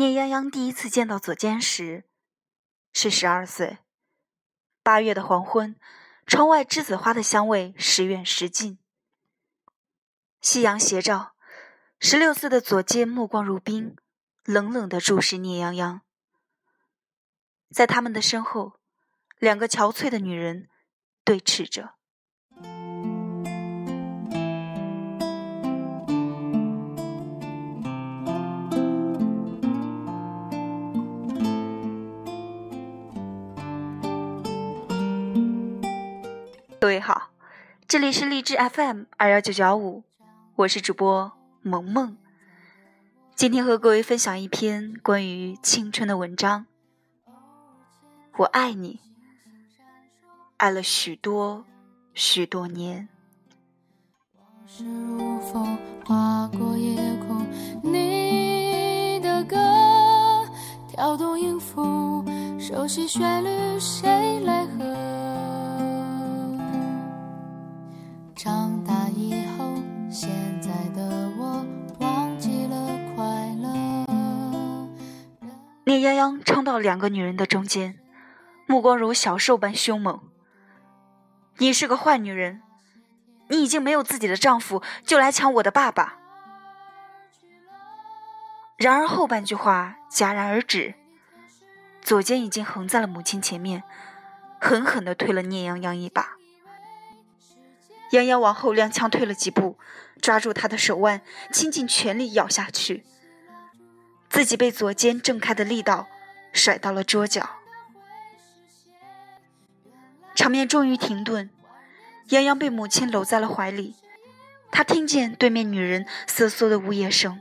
聂泱泱第一次见到左肩时，是十二岁。八月的黄昏，窗外栀子花的香味时远时近。夕阳斜照，十六岁的左肩目光如冰，冷冷的注视聂泱泱。在他们的身后，两个憔悴的女人对峙着。各位好，这里是荔枝 FM 二幺九九五，我是主播萌萌。今天和各位分享一篇关于青春的文章。我爱你，爱了许多许多年。往事如风划过夜空，你的歌跳动音符，熟悉旋律，谁来和？长大以后，现在的我忘记了快乐。聂泱泱冲到两个女人的中间，目光如小兽般凶猛。你是个坏女人，你已经没有自己的丈夫，就来抢我的爸爸。然而后半句话戛然而止，左肩已经横在了母亲前面，狠狠地推了聂泱泱一把。泱泱往后踉跄退了几步，抓住他的手腕，倾尽全力咬下去。自己被左肩挣开的力道甩到了桌角，场面终于停顿。泱泱被母亲搂在了怀里，他听见对面女人瑟缩的呜咽声：“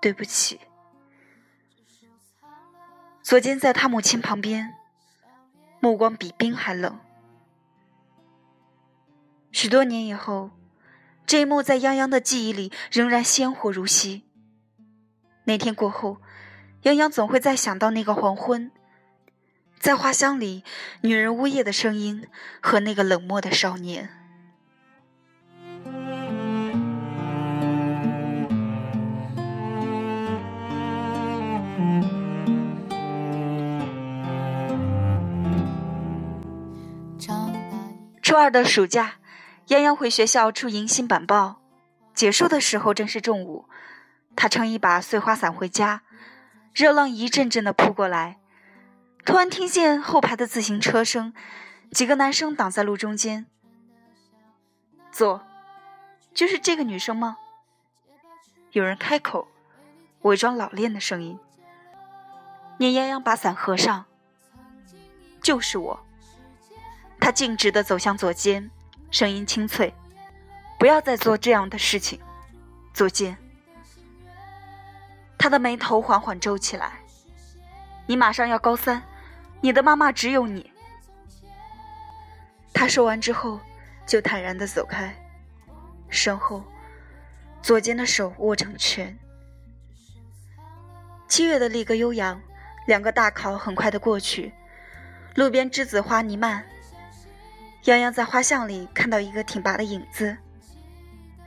对不起。”左肩在他母亲旁边，目光比冰还冷。许多年以后，这一幕在泱泱的记忆里仍然鲜活如昔。那天过后，泱泱总会再想到那个黄昏，在花香里女人呜咽的声音和那个冷漠的少年。初二的暑假。泱泱回学校出迎新板报，结束的时候正是中午。他撑一把碎花伞回家，热浪一阵阵的扑过来。突然听见后排的自行车声，几个男生挡在路中间。坐，就是这个女生吗？有人开口，伪装老练的声音。聂泱泱把伞合上，就是我。他径直的走向左肩。声音清脆，不要再做这样的事情，左肩。他的眉头缓缓皱起来。你马上要高三，你的妈妈只有你。他说完之后，就坦然的走开，身后，左肩的手握成拳。七月的立歌悠扬，两个大考很快的过去，路边栀子花弥漫。泱泱在花巷里看到一个挺拔的影子，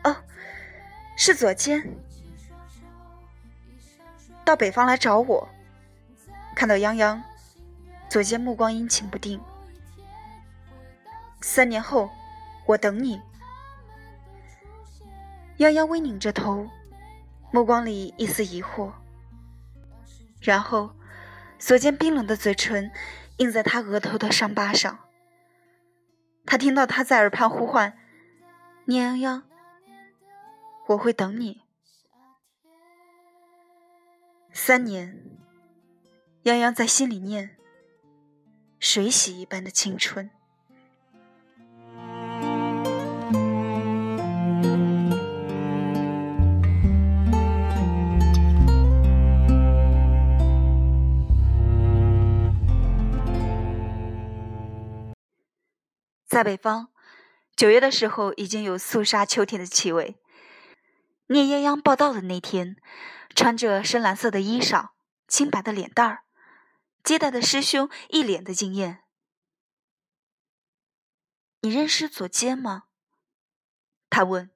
哦，是左肩，到北方来找我。看到泱泱，左肩目光阴晴不定。三年后，我等你。泱泱微拧着头，目光里一丝疑惑。然后，左肩冰冷的嘴唇印在他额头的伤疤上。他听到他在耳畔呼唤：“念泱泱，我会等你。”三年，泱泱在心里念：“水洗一般的青春。”在北方，九月的时候已经有肃杀秋天的气味。聂泱泱报道的那天，穿着深蓝色的衣裳，清白的脸蛋儿，接待的师兄一脸的惊艳。你认识左肩吗？他问。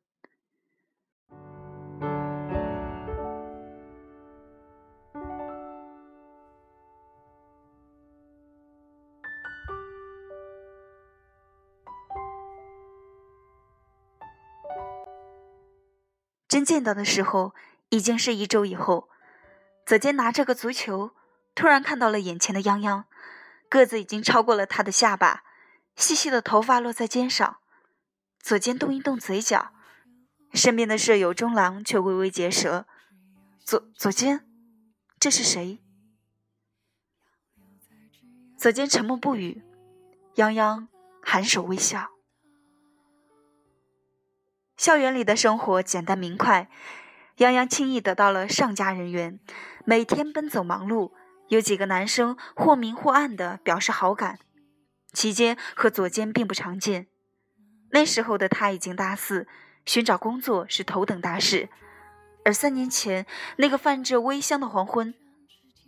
见到的时候，已经是一周以后。左肩拿着个足球，突然看到了眼前的泱泱，个子已经超过了他的下巴，细细的头发落在肩上。左肩动一动嘴角，身边的舍友中郎却微微结舌。左左肩，这是谁？左肩沉默不语，泱泱颔首微笑。校园里的生活简单明快，泱泱轻易得到了上佳人缘，每天奔走忙碌，有几个男生或明或暗的表示好感。期间和左肩并不常见，那时候的他已经大四，寻找工作是头等大事，而三年前那个泛着微香的黄昏，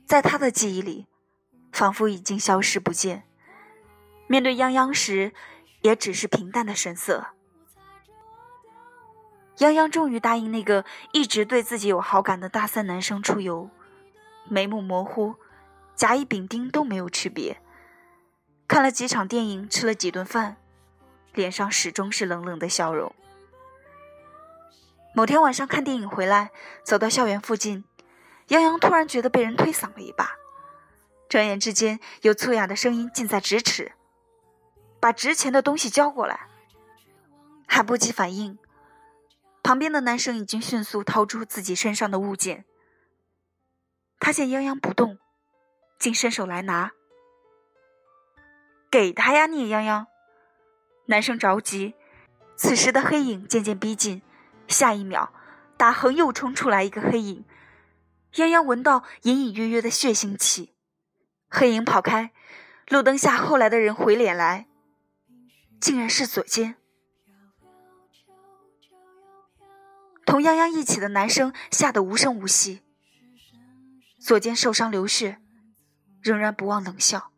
在他的记忆里。仿佛已经消失不见。面对泱泱时，也只是平淡的神色。泱泱终于答应那个一直对自己有好感的大三男生出游，眉目模糊，甲乙丙丁都没有区别。看了几场电影，吃了几顿饭，脸上始终是冷冷的笑容。某天晚上看电影回来，走到校园附近，泱泱突然觉得被人推搡了一把。转眼之间，有粗哑的声音近在咫尺：“把值钱的东西交过来。”还不及反应，旁边的男生已经迅速掏出自己身上的物件。他见泱泱不动，竟伸手来拿：“给他呀，你泱泱！”男生着急。此时的黑影渐渐逼近，下一秒，大横又冲出来一个黑影。泱泱闻到隐隐约约的血腥气。黑影跑开，路灯下后来的人回脸来，竟然是左肩。同泱泱一起的男生吓得无声无息。左肩受伤流血，仍然不忘冷笑：“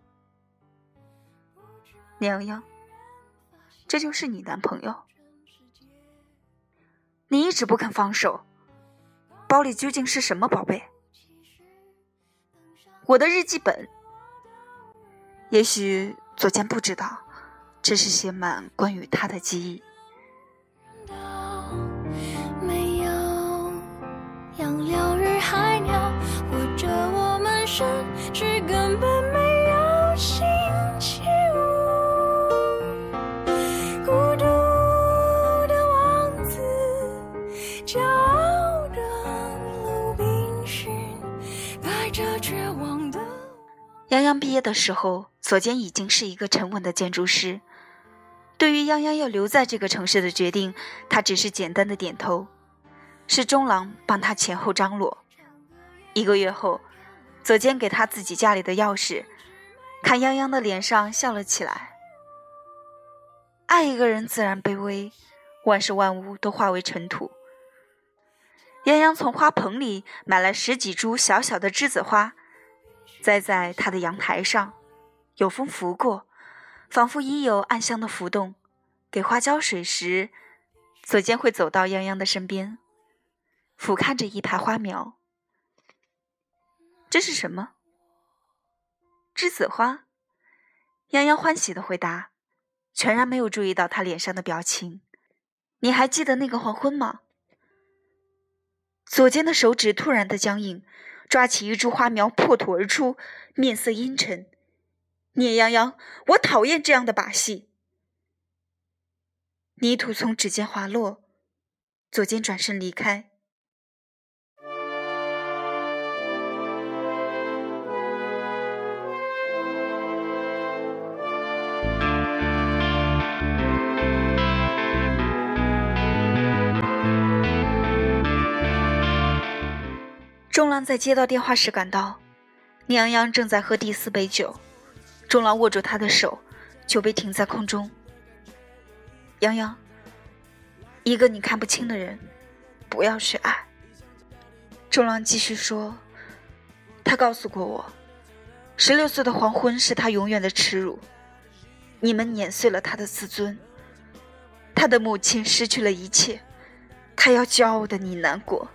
娘娘，这就是你男朋友？你一直不肯放手，包里究竟是什么宝贝？我的日记本。”也许左肩不知道，这是写满关于他的记忆。业的时候。左肩已经是一个沉稳的建筑师，对于泱泱要留在这个城市的决定，他只是简单的点头。是中郎帮他前后张罗。一个月后，左肩给他自己家里的钥匙，看泱泱的脸上笑了起来。爱一个人自然卑微，万事万物都化为尘土。泱泱从花棚里买来十几株小小的栀子花，栽在他的阳台上。有风拂过，仿佛已有暗香的浮动。给花浇水时，左肩会走到泱泱的身边，俯瞰着一排花苗。这是什么？栀子花。泱泱欢喜的回答，全然没有注意到他脸上的表情。你还记得那个黄昏吗？左肩的手指突然的僵硬，抓起一株花苗破土而出，面色阴沉。聂泱泱，我讨厌这样的把戏。泥土从指尖滑落，左肩转身离开。钟兰在接到电话时赶到，聂洋洋正在喝第四杯酒。钟郎握住他的手，酒杯停在空中。洋洋，一个你看不清的人，不要去爱。钟郎继续说：“他告诉过我，十六岁的黄昏是他永远的耻辱。你们碾碎了他的自尊，他的母亲失去了一切，他要骄傲的你难过。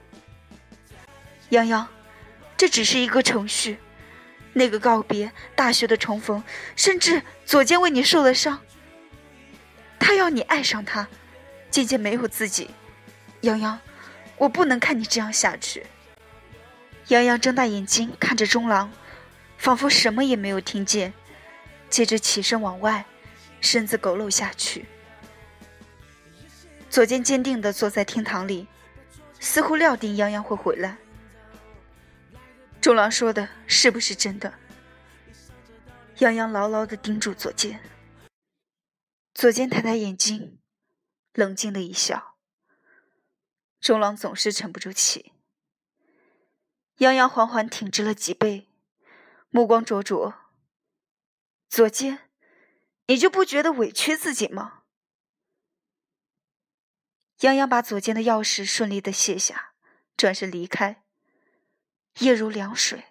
洋洋，这只是一个程序。”那个告别，大学的重逢，甚至左肩为你受的伤。他要你爱上他，渐渐没有自己。洋洋，我不能看你这样下去。杨洋睁大眼睛看着中郎，仿佛什么也没有听见，接着起身往外，身子佝偻下去。左肩坚定地坐在厅堂里，似乎料定杨洋会回来。中郎说的是不是真的？杨洋牢牢地盯住左肩。左肩抬抬眼睛，冷静的一笑。中郎总是沉不住气。杨洋缓缓挺直了脊背，目光灼灼。左肩，你就不觉得委屈自己吗？杨洋把左肩的钥匙顺利的卸下，转身离开。夜如凉水，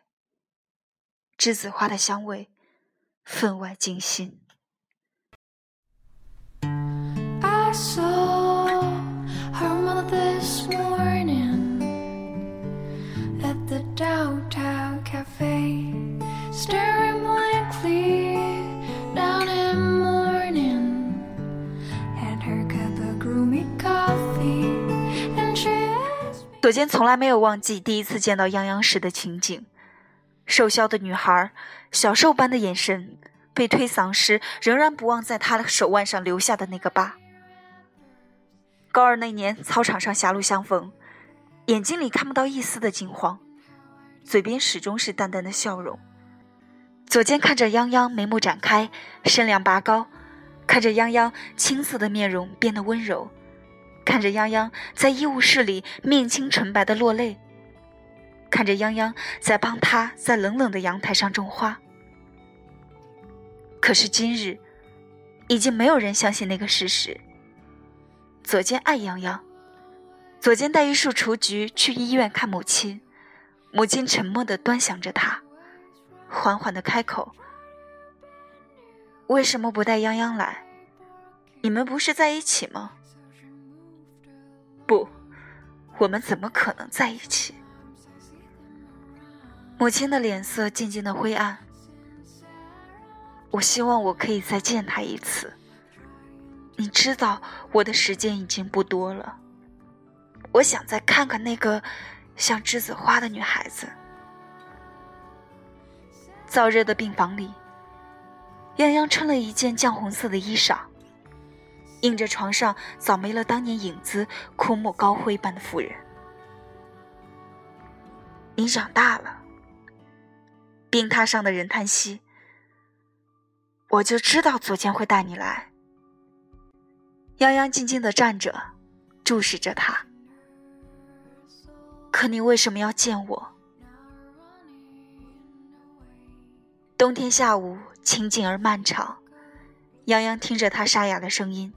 栀子花的香味分外惊心。左肩从来没有忘记第一次见到泱泱时的情景，瘦削的女孩，小兽般的眼神，被推搡时仍然不忘在她的手腕上留下的那个疤。高二那年，操场上狭路相逢，眼睛里看不到一丝的惊慌，嘴边始终是淡淡的笑容。左肩看着泱泱眉目展开，身量拔高，看着泱泱青涩的面容变得温柔。看着泱泱在医务室里面青纯白的落泪，看着泱泱在帮他在冷冷的阳台上种花。可是今日，已经没有人相信那个事实。左肩爱泱泱，左肩带一束雏菊去医院看母亲，母亲沉默的端详着他，缓缓的开口：“为什么不带泱泱来？你们不是在一起吗？”不，我们怎么可能在一起？母亲的脸色渐渐的灰暗。我希望我可以再见他一次。你知道，我的时间已经不多了。我想再看看那个像栀子花的女孩子。燥热的病房里，泱泱穿了一件绛红色的衣裳。映着床上早没了当年影子、枯木高灰般的妇人。你长大了。病榻上的人叹息。我就知道左肩会带你来。泱泱静静的站着，注视着他。可你为什么要见我？冬天下午，清静而漫长。泱泱听着他沙哑的声音。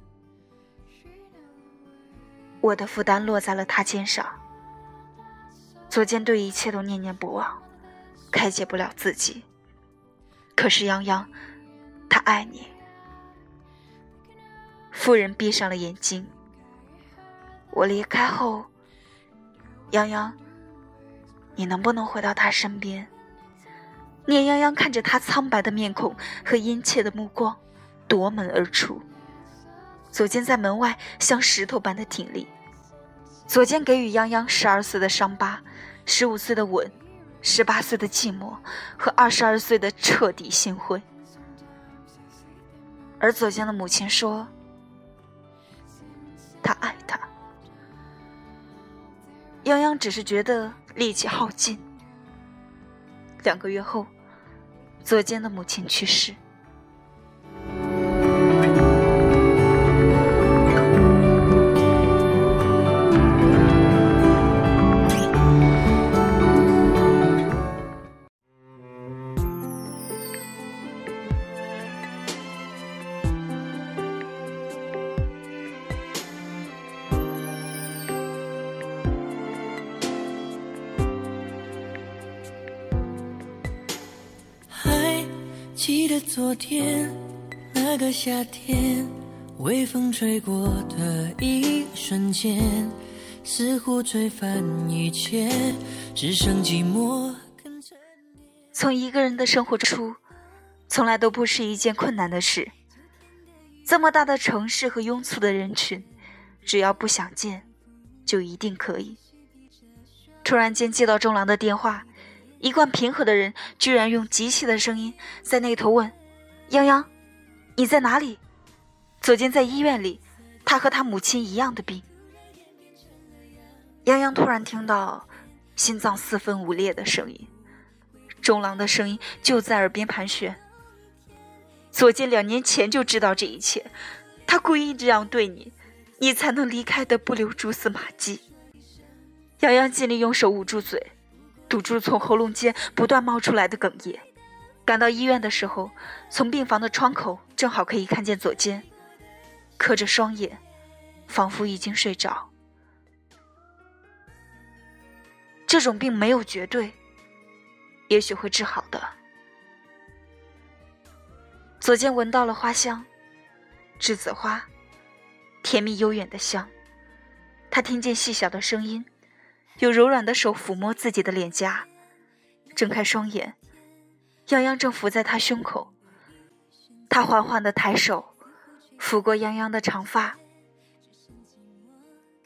我的负担落在了他肩上。左肩对一切都念念不忘，开解不了自己。可是泱泱，他爱你。妇人闭上了眼睛。我离开后，泱泱，你能不能回到他身边？聂泱泱看着他苍白的面孔和殷切的目光，夺门而出。左肩在门外像石头般的挺立。左肩给予泱泱十二岁的伤疤，十五岁的吻，十八岁的寂寞和二十二岁的彻底心灰。而左肩的母亲说：“他爱他。”泱泱只是觉得力气耗尽。两个月后，左肩的母亲去世。记得昨天那个夏天，微风吹过的一瞬间，似乎吹翻一切，只剩寂寞。从一个人的生活出，从来都不是一件困难的事。这么大的城市和拥簇的人群，只要不想见，就一定可以。突然间接到中郎的电话，一贯平和的人居然用急切的声音在那头问：“泱泱，你在哪里？”左肩在医院里，他和他母亲一样的病。泱泱突然听到心脏四分五裂的声音，钟郎的声音就在耳边盘旋。左肩两年前就知道这一切，他故意这样对你，你才能离开的不留蛛丝马迹。洋洋尽力用手捂住嘴，堵住从喉咙间不断冒出来的哽咽。赶到医院的时候，从病房的窗口正好可以看见左肩，磕着双眼，仿佛已经睡着。这种病没有绝对，也许会治好的。左肩闻到了花香，栀子花，甜蜜悠远的香。他听见细小的声音，有柔软的手抚摸自己的脸颊。睁开双眼，泱泱正伏在他胸口。他缓缓的抬手，抚过泱泱的长发。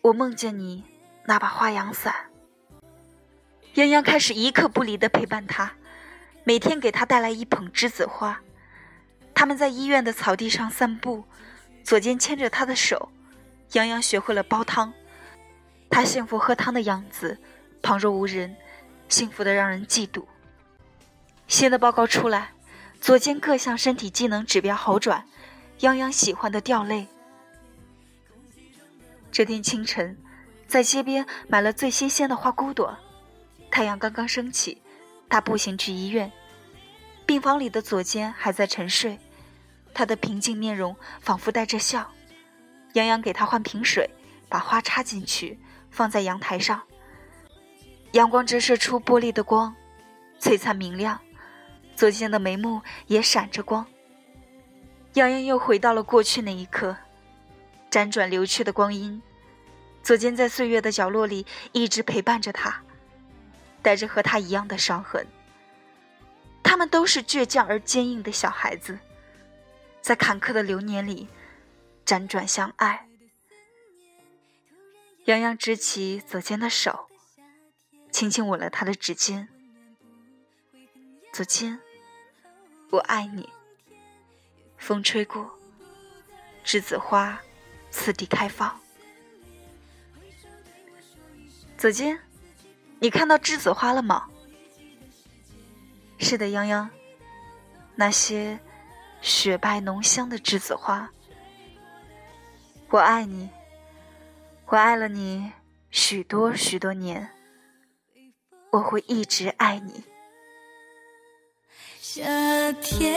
我梦见你那把花阳伞。泱泱开始一刻不离的陪伴他，每天给他带来一捧栀子花。他们在医院的草地上散步，左肩牵着他的手，洋洋学会了煲汤。他幸福喝汤的样子，旁若无人，幸福的让人嫉妒。新的报告出来，左肩各项身体机能指标好转，泱泱喜欢的掉泪。这天清晨，在街边买了最新鲜的花骨朵，太阳刚刚升起，他步行去医院。病房里的左肩还在沉睡，他的平静面容仿佛带着笑。洋洋给他换瓶水，把花插进去，放在阳台上。阳光折射出玻璃的光，璀璨明亮。左肩的眉目也闪着光。杨洋又回到了过去那一刻，辗转流去的光阴。左肩在岁月的角落里一直陪伴着他，带着和他一样的伤痕。他们都是倔强而坚硬的小孩子，在坎坷的流年里辗转相爱。洋洋执起左肩的手，轻轻吻了他的指尖。左肩，我爱你。风吹过，栀子花次第开放。左肩，你看到栀子花了吗？是的，泱泱，那些雪白浓香的栀子花，我爱你，我爱了你许多许多年，我会一直爱你。夏天。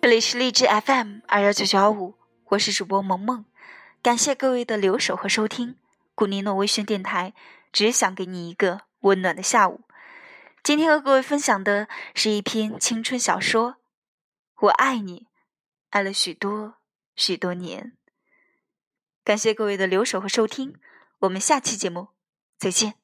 这里是荔枝 FM 二幺九九二五，我是主播萌萌，感谢各位的留守和收听。古尼诺微醺电台只想给你一个温暖的下午。今天和各位分享的是一篇青春小说，我爱你，爱了许多许多年。感谢各位的留守和收听，我们下期节目再见。